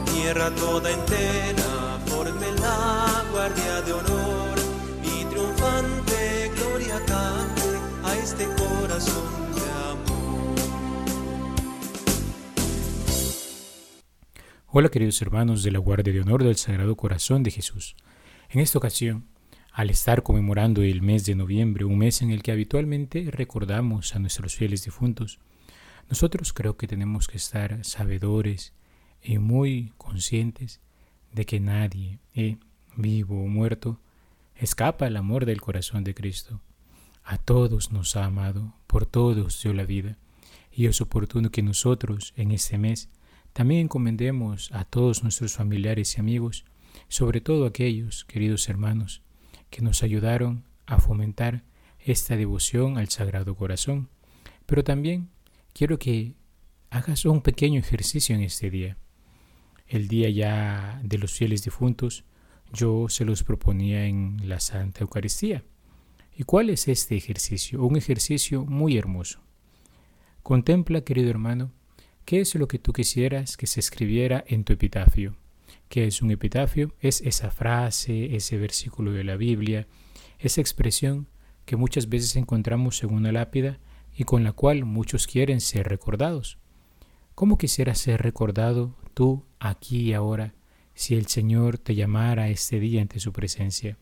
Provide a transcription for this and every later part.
Tierra toda entera forme la guardia de honor y triunfante gloria cante a este corazón de amor. Hola queridos hermanos de la Guardia de Honor del Sagrado Corazón de Jesús. En esta ocasión, al estar conmemorando el mes de noviembre, un mes en el que habitualmente recordamos a nuestros fieles difuntos, nosotros creo que tenemos que estar sabedores y muy conscientes de que nadie, eh, vivo o muerto, escapa al amor del corazón de Cristo. A todos nos ha amado, por todos dio la vida, y es oportuno que nosotros en este mes también encomendemos a todos nuestros familiares y amigos, sobre todo aquellos, queridos hermanos, que nos ayudaron a fomentar esta devoción al Sagrado Corazón. Pero también quiero que hagas un pequeño ejercicio en este día. El día ya de los fieles difuntos, yo se los proponía en la Santa Eucaristía. ¿Y cuál es este ejercicio? Un ejercicio muy hermoso. Contempla, querido hermano, qué es lo que tú quisieras que se escribiera en tu epitafio. ¿Qué es un epitafio? Es esa frase, ese versículo de la Biblia, esa expresión que muchas veces encontramos en una lápida y con la cual muchos quieren ser recordados. ¿Cómo quisieras ser recordado tú aquí y ahora si el Señor te llamara este día ante su presencia?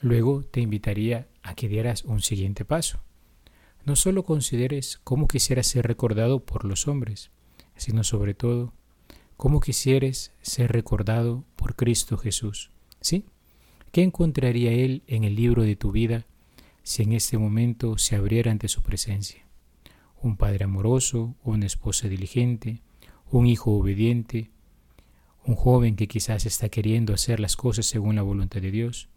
Luego te invitaría a que dieras un siguiente paso. No solo consideres cómo quisieras ser recordado por los hombres, sino sobre todo cómo quisieres ser recordado por Cristo Jesús. ¿Sí? ¿Qué encontraría Él en el libro de tu vida si en este momento se abriera ante su presencia? Un padre amoroso, una esposa diligente, un hijo obediente, un joven que quizás está queriendo hacer las cosas según la voluntad de Dios,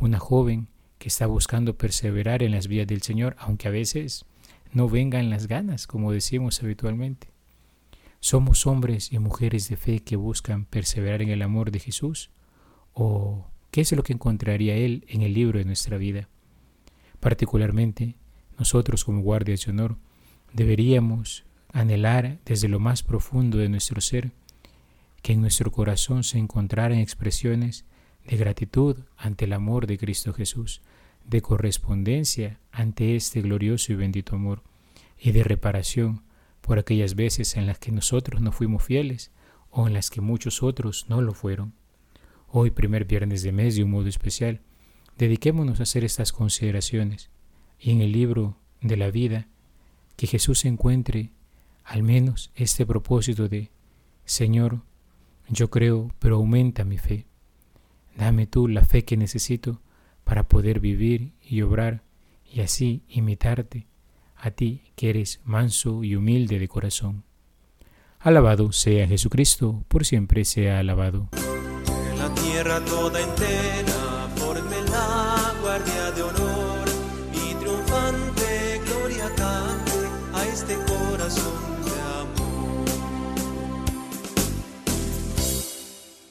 una joven que está buscando perseverar en las vías del Señor, aunque a veces no vengan las ganas, como decimos habitualmente. ¿Somos hombres y mujeres de fe que buscan perseverar en el amor de Jesús? ¿O qué es lo que encontraría Él en el libro de nuestra vida? Particularmente, nosotros como guardias de honor deberíamos anhelar desde lo más profundo de nuestro ser que en nuestro corazón se encontraran expresiones de gratitud ante el amor de Cristo Jesús, de correspondencia ante este glorioso y bendito amor, y de reparación por aquellas veces en las que nosotros no fuimos fieles o en las que muchos otros no lo fueron. Hoy, primer viernes de mes, de un modo especial, dediquémonos a hacer estas consideraciones y en el libro de la vida que Jesús encuentre al menos este propósito de Señor, yo creo, pero aumenta mi fe. Dame tú la fe que necesito para poder vivir y obrar y así imitarte a ti que eres manso y humilde de corazón. Alabado sea Jesucristo, por siempre sea alabado. La tierra toda entera este corazón.